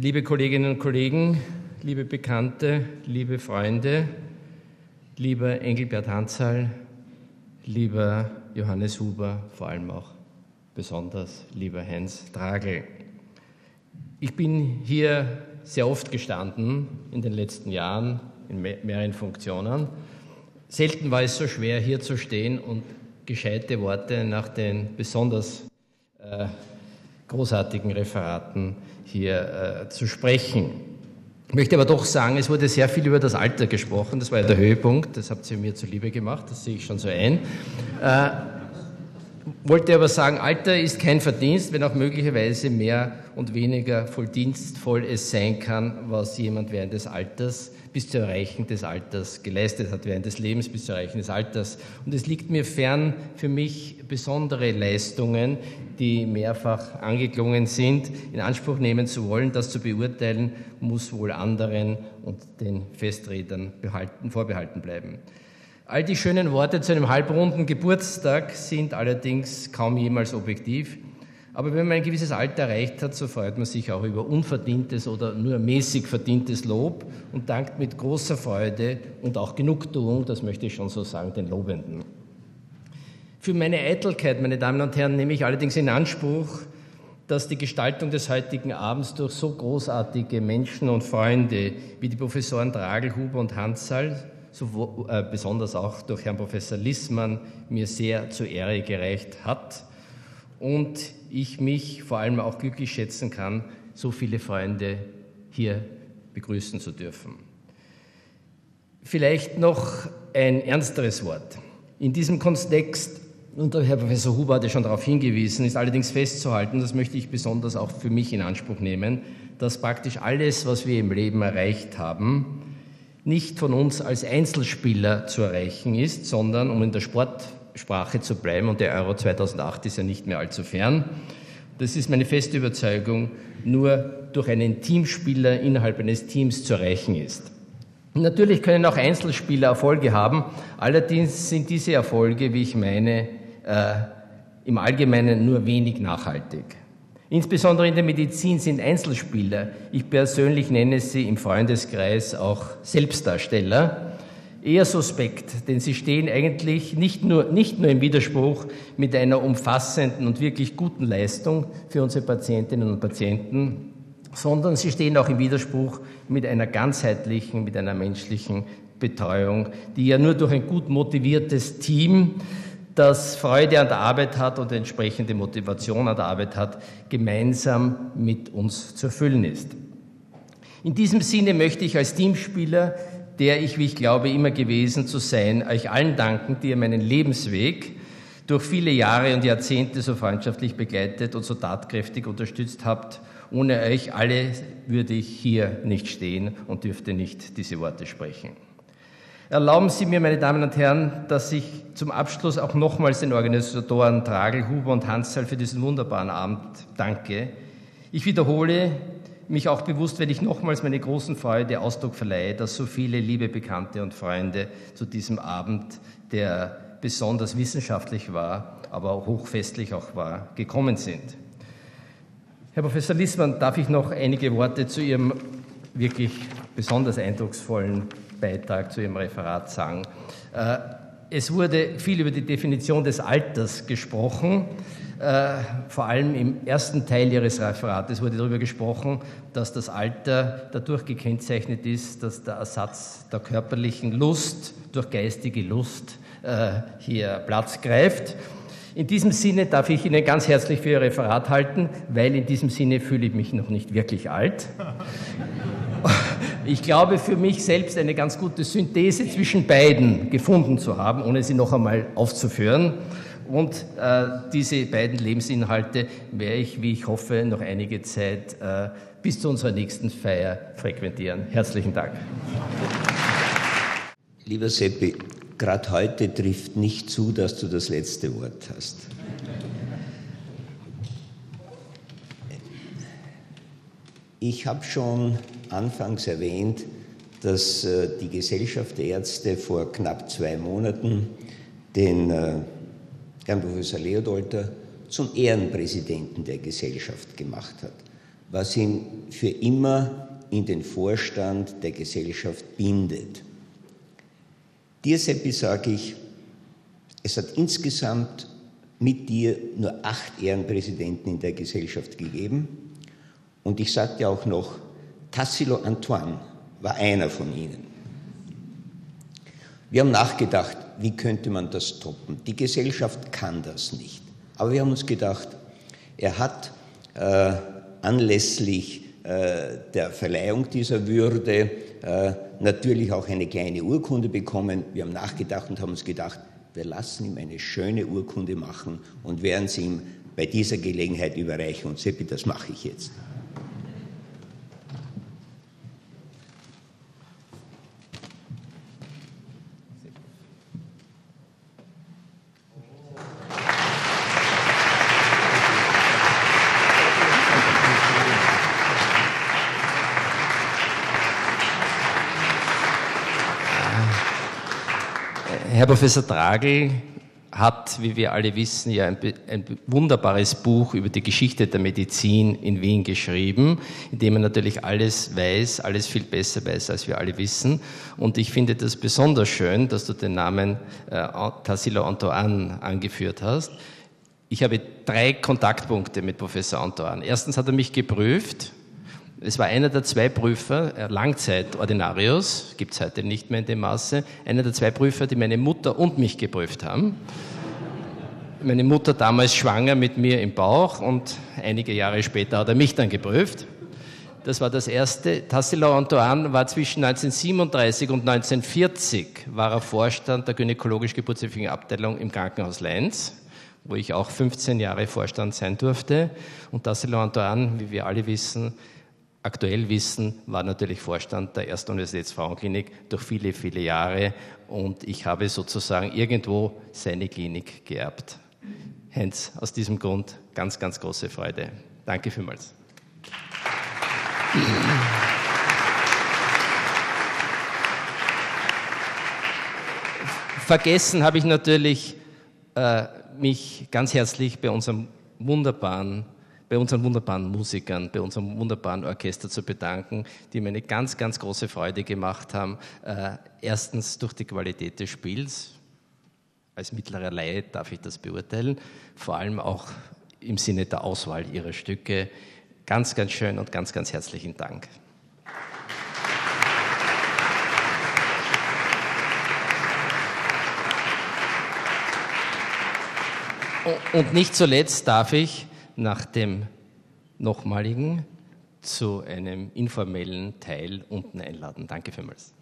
Liebe Kolleginnen und Kollegen, liebe Bekannte, liebe Freunde, lieber Engelbert Hansal, lieber Johannes Huber, vor allem auch besonders lieber Heinz Dragel. Ich bin hier sehr oft gestanden in den letzten Jahren in mehreren Funktionen. Selten war es so schwer, hier zu stehen und gescheite Worte nach den besonders äh, großartigen Referaten hier äh, zu sprechen. Ich möchte aber doch sagen, es wurde sehr viel über das Alter gesprochen. Das war ja der Höhepunkt. Das habt ihr mir zuliebe gemacht. Das sehe ich schon so ein. Äh, wollte aber sagen, Alter ist kein Verdienst, wenn auch möglicherweise mehr und weniger volldienstvoll es sein kann, was jemand während des Alters bis zu Erreichen des Alters geleistet hat, während des Lebens bis zu Erreichen des Alters. Und es liegt mir fern, für mich besondere Leistungen, die mehrfach angeklungen sind, in Anspruch nehmen zu wollen. Das zu beurteilen, muss wohl anderen und den Festredern behalten, vorbehalten bleiben. All die schönen Worte zu einem halbrunden Geburtstag sind allerdings kaum jemals objektiv. Aber wenn man ein gewisses Alter erreicht hat, so freut man sich auch über unverdientes oder nur mäßig verdientes Lob und dankt mit großer Freude und auch Genugtuung, das möchte ich schon so sagen, den Lobenden. Für meine Eitelkeit, meine Damen und Herren, nehme ich allerdings in Anspruch, dass die Gestaltung des heutigen Abends durch so großartige Menschen und Freunde wie die Professoren Dragel, Huber und Hansal, so, äh, besonders auch durch Herrn Professor Lissmann, mir sehr zur Ehre gereicht hat und ich mich vor allem auch glücklich schätzen kann, so viele Freunde hier begrüßen zu dürfen. Vielleicht noch ein ernsteres Wort. In diesem Kontext, und Herr Professor Huber hatte schon darauf hingewiesen, ist allerdings festzuhalten, das möchte ich besonders auch für mich in Anspruch nehmen, dass praktisch alles, was wir im Leben erreicht haben, nicht von uns als Einzelspieler zu erreichen ist, sondern, um in der Sport Sprache zu bleiben und der Euro 2008 ist ja nicht mehr allzu fern. Das ist meine feste Überzeugung, nur durch einen Teamspieler innerhalb eines Teams zu erreichen ist. natürlich können auch Einzelspieler Erfolge haben, allerdings sind diese Erfolge, wie ich meine, äh, im Allgemeinen nur wenig nachhaltig. Insbesondere in der Medizin sind Einzelspieler, ich persönlich nenne sie im Freundeskreis auch Selbstdarsteller, eher suspekt, denn sie stehen eigentlich nicht nur, nicht nur im Widerspruch mit einer umfassenden und wirklich guten Leistung für unsere Patientinnen und Patienten, sondern sie stehen auch im Widerspruch mit einer ganzheitlichen, mit einer menschlichen Betreuung, die ja nur durch ein gut motiviertes Team, das Freude an der Arbeit hat und entsprechende Motivation an der Arbeit hat, gemeinsam mit uns zu erfüllen ist. In diesem Sinne möchte ich als Teamspieler der ich, wie ich glaube, immer gewesen zu sein, euch allen danken, die ihr meinen Lebensweg durch viele Jahre und Jahrzehnte so freundschaftlich begleitet und so tatkräftig unterstützt habt. Ohne euch alle würde ich hier nicht stehen und dürfte nicht diese Worte sprechen. Erlauben Sie mir, meine Damen und Herren, dass ich zum Abschluss auch nochmals den Organisatoren Tragel, Huber und Hansal für diesen wunderbaren Abend danke. Ich wiederhole, mich auch bewusst, wenn ich nochmals meine großen Freude Ausdruck verleihe, dass so viele liebe Bekannte und Freunde zu diesem Abend, der besonders wissenschaftlich war, aber auch hochfestlich auch war, gekommen sind. Herr Professor Lissmann, darf ich noch einige Worte zu Ihrem wirklich besonders eindrucksvollen Beitrag, zu Ihrem Referat sagen? Äh, es wurde viel über die Definition des Alters gesprochen. Äh, vor allem im ersten Teil Ihres Referates wurde darüber gesprochen, dass das Alter dadurch gekennzeichnet ist, dass der Ersatz der körperlichen Lust durch geistige Lust äh, hier Platz greift. In diesem Sinne darf ich Ihnen ganz herzlich für Ihr Referat halten, weil in diesem Sinne fühle ich mich noch nicht wirklich alt. Ich glaube für mich selbst eine ganz gute Synthese zwischen beiden gefunden zu haben, ohne sie noch einmal aufzuführen. Und äh, diese beiden Lebensinhalte werde ich, wie ich hoffe, noch einige Zeit äh, bis zu unserer nächsten Feier frequentieren. Herzlichen Dank. Lieber Seppi, gerade heute trifft nicht zu, dass du das letzte Wort hast. Ich habe schon anfangs erwähnt, dass äh, die Gesellschaft der Ärzte vor knapp zwei Monaten den äh, Herrn Professor Leodolter zum Ehrenpräsidenten der Gesellschaft gemacht hat. was ihn für immer in den Vorstand der Gesellschaft bindet. Dir, Seppi, sage ich, es hat insgesamt mit dir nur acht Ehrenpräsidenten in der Gesellschaft gegeben. Und ich sagte auch noch, Tassilo Antoine war einer von ihnen. Wir haben nachgedacht, wie könnte man das toppen? Die Gesellschaft kann das nicht. Aber wir haben uns gedacht, er hat äh, anlässlich äh, der Verleihung dieser Würde äh, natürlich auch eine kleine Urkunde bekommen. Wir haben nachgedacht und haben uns gedacht, wir lassen ihm eine schöne Urkunde machen und werden sie ihm bei dieser Gelegenheit überreichen. Und Seppi, das mache ich jetzt. Herr Professor Dragel hat, wie wir alle wissen, ja ein, ein, wunderbares Buch über die Geschichte der Medizin in Wien geschrieben, in dem er natürlich alles weiß, alles viel besser weiß, als wir alle wissen. Und ich finde das besonders schön, dass du den Namen äh, Tassilo Antoine angeführt hast. Ich habe drei Kontaktpunkte mit Professor Antoine. Erstens hat er mich geprüft es war einer der zwei Prüfer, äh, Langzeit-Ordinarius, gibt es heute nicht mehr in dem Maße, einer der zwei Prüfer, die meine Mutter und mich geprüft haben. Meine Mutter damals schwanger mit mir im Bauch und einige Jahre später hat er mich dann geprüft. Das war das erste. Tassilo Antoine war zwischen 1937 und 1940 war er Vorstand der gynäkologisch-geburtshilflichen Abteilung im Krankenhaus Lenz, wo ich auch 15 Jahre Vorstand sein durfte. Und Tassilo Antoine, wie wir alle wissen, aktuell wissen, war natürlich Vorstand der Ersten Universitätsfrauenklinik durch viele, viele Jahre und ich habe sozusagen irgendwo seine Klinik geerbt. Hence, aus diesem Grund ganz, ganz große Freude. Danke vielmals. Vergessen habe ich natürlich, äh, mich ganz herzlich bei unserem wunderbaren bei unseren wunderbaren Musikern, bei unserem wunderbaren Orchester zu bedanken, die mir eine ganz, ganz große Freude gemacht haben. Äh, erstens durch die Qualität des Spiels. Als mittlerer Laie darf ich das beurteilen. Vor allem auch im Sinne der Auswahl ihrer Stücke. Ganz, ganz schön und ganz, ganz herzlichen Dank. Und nicht zuletzt darf ich nach dem nochmaligen zu einem informellen Teil unten einladen. Danke vielmals.